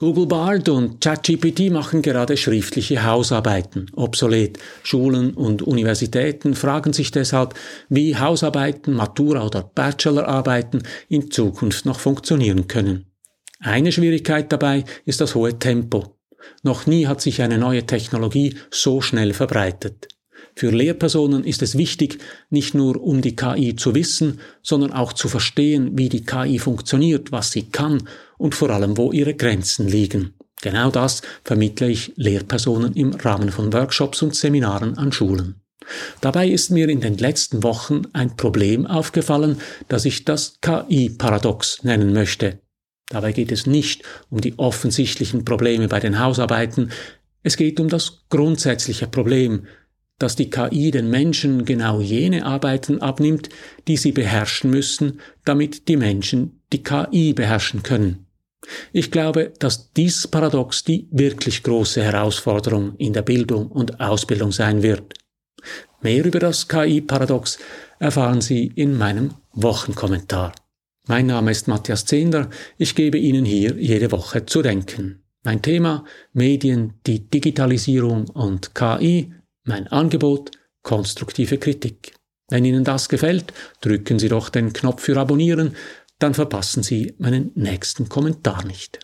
Google Bard und ChatGPT machen gerade schriftliche Hausarbeiten obsolet. Schulen und Universitäten fragen sich deshalb, wie Hausarbeiten, Matura oder Bachelorarbeiten in Zukunft noch funktionieren können. Eine Schwierigkeit dabei ist das hohe Tempo. Noch nie hat sich eine neue Technologie so schnell verbreitet. Für Lehrpersonen ist es wichtig, nicht nur um die KI zu wissen, sondern auch zu verstehen, wie die KI funktioniert, was sie kann und vor allem, wo ihre Grenzen liegen. Genau das vermittle ich Lehrpersonen im Rahmen von Workshops und Seminaren an Schulen. Dabei ist mir in den letzten Wochen ein Problem aufgefallen, das ich das KI-Paradox nennen möchte. Dabei geht es nicht um die offensichtlichen Probleme bei den Hausarbeiten, es geht um das grundsätzliche Problem, dass die KI den Menschen genau jene Arbeiten abnimmt, die sie beherrschen müssen, damit die Menschen die KI beherrschen können. Ich glaube, dass dieses Paradox die wirklich große Herausforderung in der Bildung und Ausbildung sein wird. Mehr über das KI-Paradox erfahren Sie in meinem Wochenkommentar. Mein Name ist Matthias Zehnder, ich gebe Ihnen hier jede Woche zu denken. Mein Thema Medien, die Digitalisierung und KI mein Angebot konstruktive Kritik. Wenn Ihnen das gefällt, drücken Sie doch den Knopf für Abonnieren, dann verpassen Sie meinen nächsten Kommentar nicht.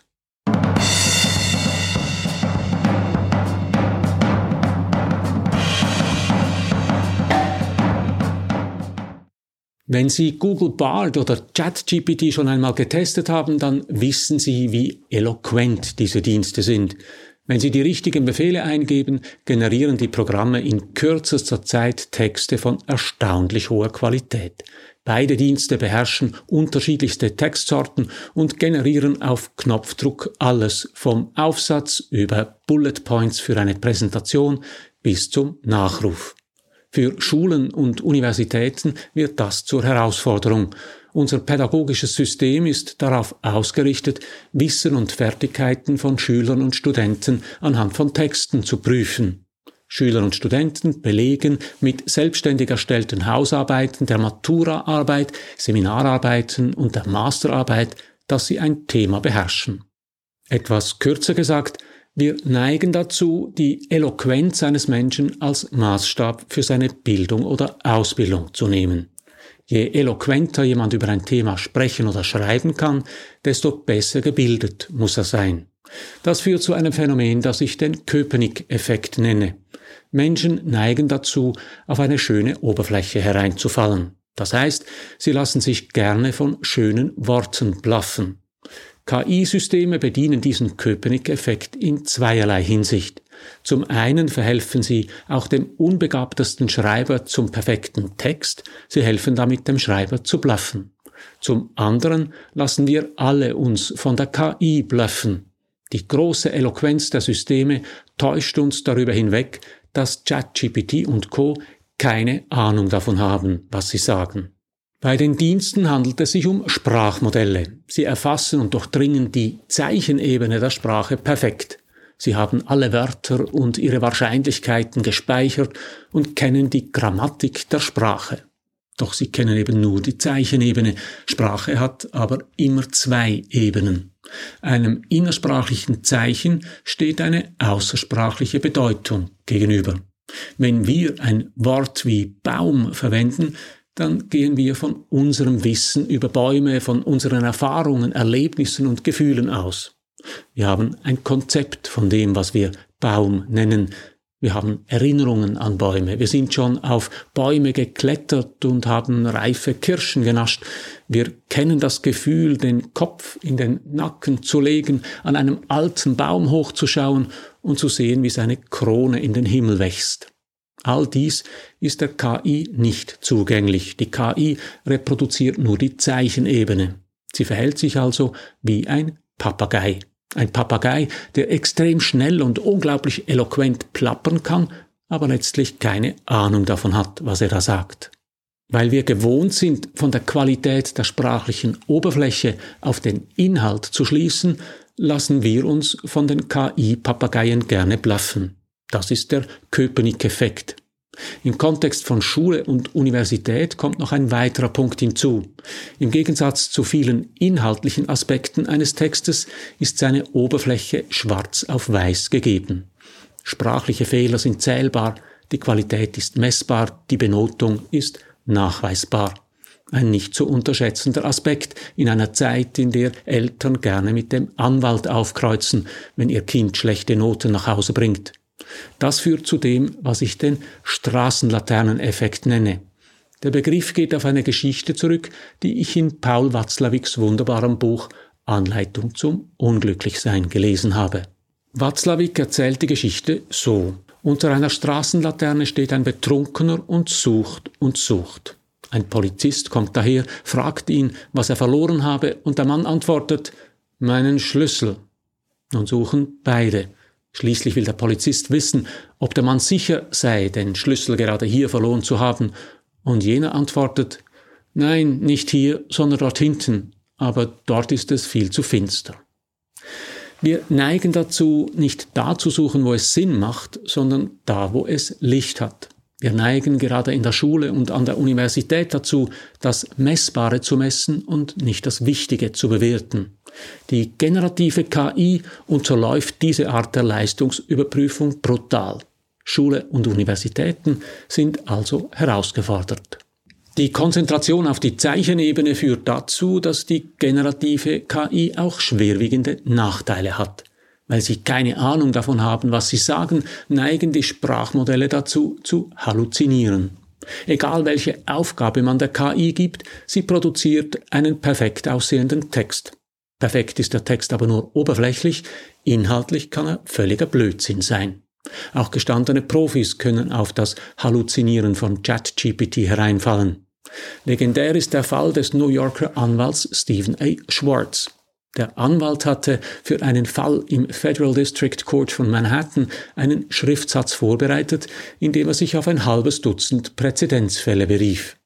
Wenn Sie Google Bard oder ChatGPT schon einmal getestet haben, dann wissen Sie, wie eloquent diese Dienste sind. Wenn Sie die richtigen Befehle eingeben, generieren die Programme in kürzester Zeit Texte von erstaunlich hoher Qualität. Beide Dienste beherrschen unterschiedlichste Textsorten und generieren auf Knopfdruck alles vom Aufsatz über Bullet Points für eine Präsentation bis zum Nachruf. Für Schulen und Universitäten wird das zur Herausforderung. Unser pädagogisches System ist darauf ausgerichtet, Wissen und Fertigkeiten von Schülern und Studenten anhand von Texten zu prüfen. Schüler und Studenten belegen mit selbstständig erstellten Hausarbeiten der Maturaarbeit, Seminararbeiten und der Masterarbeit, dass sie ein Thema beherrschen. Etwas kürzer gesagt, wir neigen dazu, die Eloquenz eines Menschen als Maßstab für seine Bildung oder Ausbildung zu nehmen. Je eloquenter jemand über ein Thema sprechen oder schreiben kann, desto besser gebildet muss er sein. Das führt zu einem Phänomen, das ich den Köpenick-Effekt nenne. Menschen neigen dazu, auf eine schöne Oberfläche hereinzufallen. Das heißt, sie lassen sich gerne von schönen Worten blaffen. KI-Systeme bedienen diesen Köpenick-Effekt in zweierlei Hinsicht. Zum einen verhelfen sie auch dem unbegabtesten Schreiber zum perfekten Text, sie helfen damit dem Schreiber zu bluffen. Zum anderen lassen wir alle uns von der KI bluffen. Die große Eloquenz der Systeme täuscht uns darüber hinweg, dass ChatGPT und Co. keine Ahnung davon haben, was sie sagen. Bei den Diensten handelt es sich um Sprachmodelle. Sie erfassen und durchdringen die Zeichenebene der Sprache perfekt. Sie haben alle Wörter und ihre Wahrscheinlichkeiten gespeichert und kennen die Grammatik der Sprache. Doch sie kennen eben nur die Zeichenebene. Sprache hat aber immer zwei Ebenen. Einem innersprachlichen Zeichen steht eine außersprachliche Bedeutung gegenüber. Wenn wir ein Wort wie Baum verwenden, dann gehen wir von unserem Wissen über Bäume, von unseren Erfahrungen, Erlebnissen und Gefühlen aus. Wir haben ein Konzept von dem, was wir Baum nennen. Wir haben Erinnerungen an Bäume. Wir sind schon auf Bäume geklettert und haben reife Kirschen genascht. Wir kennen das Gefühl, den Kopf in den Nacken zu legen, an einem alten Baum hochzuschauen und zu sehen, wie seine Krone in den Himmel wächst. All dies ist der KI nicht zugänglich. Die KI reproduziert nur die Zeichenebene. Sie verhält sich also wie ein Papagei. Ein Papagei, der extrem schnell und unglaublich eloquent plappern kann, aber letztlich keine Ahnung davon hat, was er da sagt. Weil wir gewohnt sind, von der Qualität der sprachlichen Oberfläche auf den Inhalt zu schließen, lassen wir uns von den KI-Papageien gerne bluffen. Das ist der Köpenick-Effekt. Im Kontext von Schule und Universität kommt noch ein weiterer Punkt hinzu. Im Gegensatz zu vielen inhaltlichen Aspekten eines Textes ist seine Oberfläche schwarz auf weiß gegeben. Sprachliche Fehler sind zählbar, die Qualität ist messbar, die Benotung ist nachweisbar. Ein nicht zu unterschätzender Aspekt in einer Zeit, in der Eltern gerne mit dem Anwalt aufkreuzen, wenn ihr Kind schlechte Noten nach Hause bringt. Das führt zu dem, was ich den Straßenlaterneneffekt nenne. Der Begriff geht auf eine Geschichte zurück, die ich in Paul Watzlawicks wunderbarem Buch Anleitung zum Unglücklichsein gelesen habe. Watzlawick erzählt die Geschichte so. Unter einer Straßenlaterne steht ein Betrunkener und sucht und sucht. Ein Polizist kommt daher, fragt ihn, was er verloren habe, und der Mann antwortet, meinen Schlüssel. Nun suchen beide. Schließlich will der Polizist wissen, ob der Mann sicher sei, den Schlüssel gerade hier verloren zu haben, und jener antwortet, nein, nicht hier, sondern dort hinten, aber dort ist es viel zu finster. Wir neigen dazu, nicht da zu suchen, wo es Sinn macht, sondern da, wo es Licht hat. Wir neigen gerade in der Schule und an der Universität dazu, das Messbare zu messen und nicht das Wichtige zu bewerten. Die generative KI unterläuft diese Art der Leistungsüberprüfung brutal. Schule und Universitäten sind also herausgefordert. Die Konzentration auf die Zeichenebene führt dazu, dass die generative KI auch schwerwiegende Nachteile hat. Weil sie keine Ahnung davon haben, was sie sagen, neigen die Sprachmodelle dazu, zu halluzinieren. Egal welche Aufgabe man der KI gibt, sie produziert einen perfekt aussehenden Text. Perfekt ist der Text aber nur oberflächlich, inhaltlich kann er völliger Blödsinn sein. Auch gestandene Profis können auf das Halluzinieren von ChatGPT hereinfallen. Legendär ist der Fall des New Yorker Anwalts Stephen A. Schwartz. Der Anwalt hatte für einen Fall im Federal District Court von Manhattan einen Schriftsatz vorbereitet, in dem er sich auf ein halbes Dutzend Präzedenzfälle berief.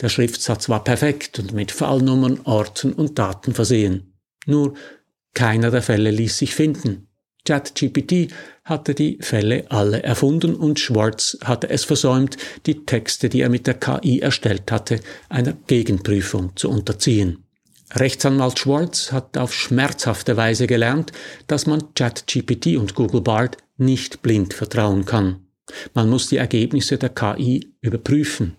Der Schriftsatz war perfekt und mit Fallnummern, Orten und Daten versehen. Nur keiner der Fälle ließ sich finden. ChatGPT hatte die Fälle alle erfunden und Schwartz hatte es versäumt, die Texte, die er mit der KI erstellt hatte, einer Gegenprüfung zu unterziehen. Rechtsanwalt Schwartz hat auf schmerzhafte Weise gelernt, dass man ChatGPT und Google Bard nicht blind vertrauen kann. Man muss die Ergebnisse der KI überprüfen.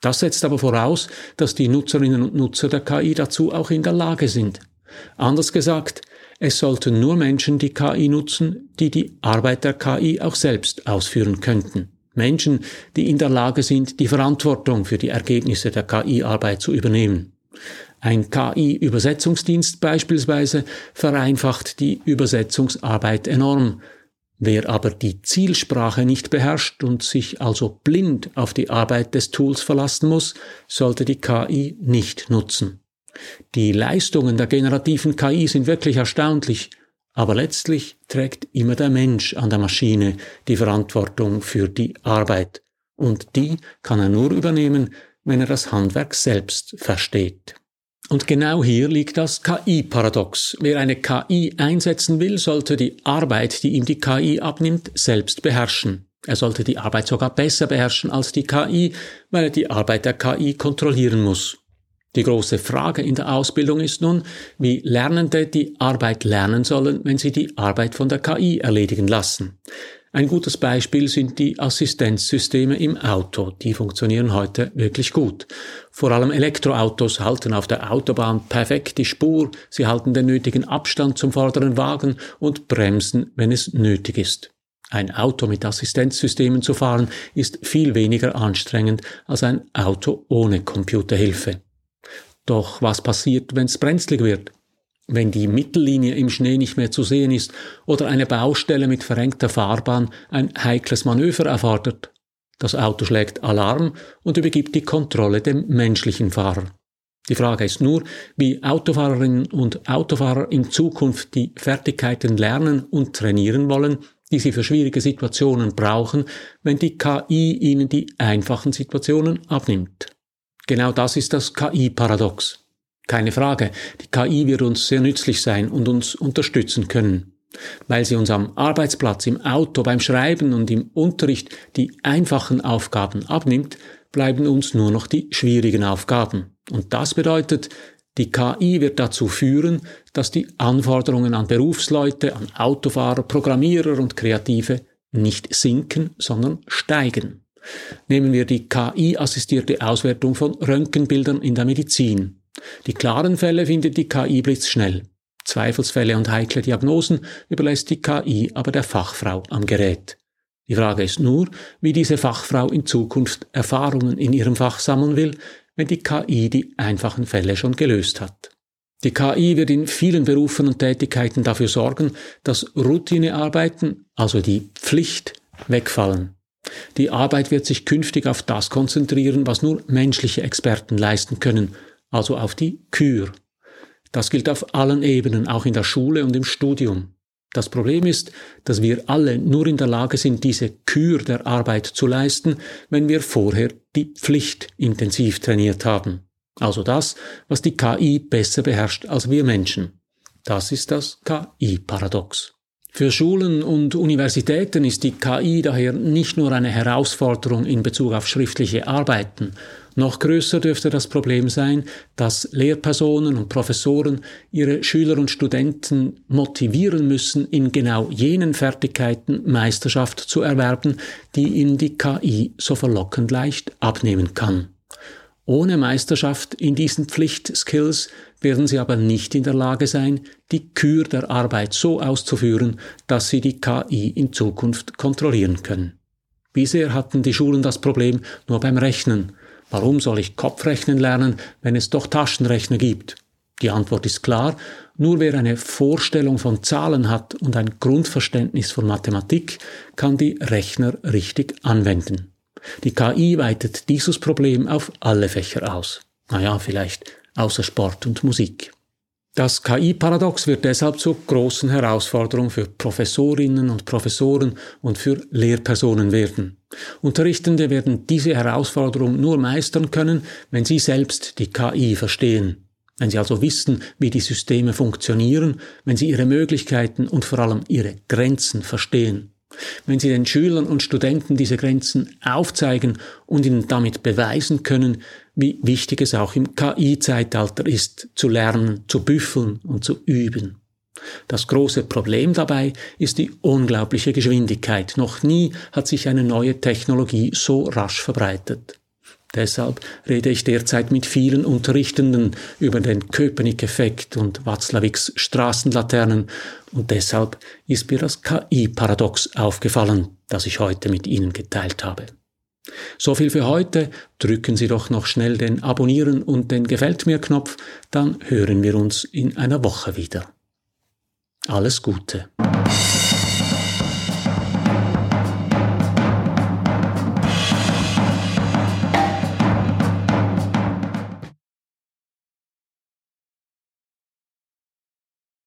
Das setzt aber voraus, dass die Nutzerinnen und Nutzer der KI dazu auch in der Lage sind. Anders gesagt, es sollten nur Menschen die KI nutzen, die die Arbeit der KI auch selbst ausführen könnten. Menschen, die in der Lage sind, die Verantwortung für die Ergebnisse der KI-Arbeit zu übernehmen. Ein KI-Übersetzungsdienst beispielsweise vereinfacht die Übersetzungsarbeit enorm. Wer aber die Zielsprache nicht beherrscht und sich also blind auf die Arbeit des Tools verlassen muss, sollte die KI nicht nutzen. Die Leistungen der generativen KI sind wirklich erstaunlich, aber letztlich trägt immer der Mensch an der Maschine die Verantwortung für die Arbeit. Und die kann er nur übernehmen, wenn er das Handwerk selbst versteht. Und genau hier liegt das KI-Paradox. Wer eine KI einsetzen will, sollte die Arbeit, die ihm die KI abnimmt, selbst beherrschen. Er sollte die Arbeit sogar besser beherrschen als die KI, weil er die Arbeit der KI kontrollieren muss. Die große Frage in der Ausbildung ist nun, wie Lernende die Arbeit lernen sollen, wenn sie die Arbeit von der KI erledigen lassen. Ein gutes Beispiel sind die Assistenzsysteme im Auto. Die funktionieren heute wirklich gut. Vor allem Elektroautos halten auf der Autobahn perfekt die Spur, sie halten den nötigen Abstand zum vorderen Wagen und bremsen, wenn es nötig ist. Ein Auto mit Assistenzsystemen zu fahren ist viel weniger anstrengend als ein Auto ohne Computerhilfe. Doch was passiert, wenn es brenzlig wird? Wenn die Mittellinie im Schnee nicht mehr zu sehen ist oder eine Baustelle mit verengter Fahrbahn ein heikles Manöver erfordert. Das Auto schlägt Alarm und übergibt die Kontrolle dem menschlichen Fahrer. Die Frage ist nur, wie Autofahrerinnen und Autofahrer in Zukunft die Fertigkeiten lernen und trainieren wollen, die sie für schwierige Situationen brauchen, wenn die KI ihnen die einfachen Situationen abnimmt. Genau das ist das KI-Paradox. Keine Frage, die KI wird uns sehr nützlich sein und uns unterstützen können. Weil sie uns am Arbeitsplatz, im Auto, beim Schreiben und im Unterricht die einfachen Aufgaben abnimmt, bleiben uns nur noch die schwierigen Aufgaben. Und das bedeutet, die KI wird dazu führen, dass die Anforderungen an Berufsleute, an Autofahrer, Programmierer und Kreative nicht sinken, sondern steigen. Nehmen wir die KI-assistierte Auswertung von Röntgenbildern in der Medizin. Die klaren Fälle findet die KI blitzschnell. Zweifelsfälle und heikle Diagnosen überlässt die KI aber der Fachfrau am Gerät. Die Frage ist nur, wie diese Fachfrau in Zukunft Erfahrungen in ihrem Fach sammeln will, wenn die KI die einfachen Fälle schon gelöst hat. Die KI wird in vielen Berufen und Tätigkeiten dafür sorgen, dass Routinearbeiten, also die Pflicht, wegfallen. Die Arbeit wird sich künftig auf das konzentrieren, was nur menschliche Experten leisten können, also auf die Kür. Das gilt auf allen Ebenen, auch in der Schule und im Studium. Das Problem ist, dass wir alle nur in der Lage sind, diese Kür der Arbeit zu leisten, wenn wir vorher die Pflicht intensiv trainiert haben. Also das, was die KI besser beherrscht als wir Menschen. Das ist das KI-Paradox. Für Schulen und Universitäten ist die KI daher nicht nur eine Herausforderung in Bezug auf schriftliche Arbeiten. Noch größer dürfte das Problem sein, dass Lehrpersonen und Professoren ihre Schüler und Studenten motivieren müssen, in genau jenen Fertigkeiten Meisterschaft zu erwerben, die ihnen die KI so verlockend leicht abnehmen kann. Ohne Meisterschaft in diesen Pflichtskills werden sie aber nicht in der Lage sein, die Kür der Arbeit so auszuführen, dass sie die KI in Zukunft kontrollieren können. Bisher hatten die Schulen das Problem nur beim Rechnen. Warum soll ich Kopfrechnen lernen, wenn es doch Taschenrechner gibt? Die Antwort ist klar, nur wer eine Vorstellung von Zahlen hat und ein Grundverständnis von Mathematik, kann die Rechner richtig anwenden. Die KI weitet dieses Problem auf alle Fächer aus. Naja, vielleicht außer Sport und Musik. Das KI-Paradox wird deshalb zur großen Herausforderung für Professorinnen und Professoren und für Lehrpersonen werden. Unterrichtende werden diese Herausforderung nur meistern können, wenn sie selbst die KI verstehen. Wenn sie also wissen, wie die Systeme funktionieren, wenn sie ihre Möglichkeiten und vor allem ihre Grenzen verstehen. Wenn Sie den Schülern und Studenten diese Grenzen aufzeigen und ihnen damit beweisen können, wie wichtig es auch im KI-Zeitalter ist, zu lernen, zu büffeln und zu üben. Das große Problem dabei ist die unglaubliche Geschwindigkeit. Noch nie hat sich eine neue Technologie so rasch verbreitet. Deshalb rede ich derzeit mit vielen Unterrichtenden über den Köpenick-Effekt und Watzlawicks Straßenlaternen und deshalb ist mir das KI-Paradox aufgefallen, das ich heute mit Ihnen geteilt habe. So viel für heute. Drücken Sie doch noch schnell den Abonnieren und den Gefällt mir Knopf, dann hören wir uns in einer Woche wieder. Alles Gute.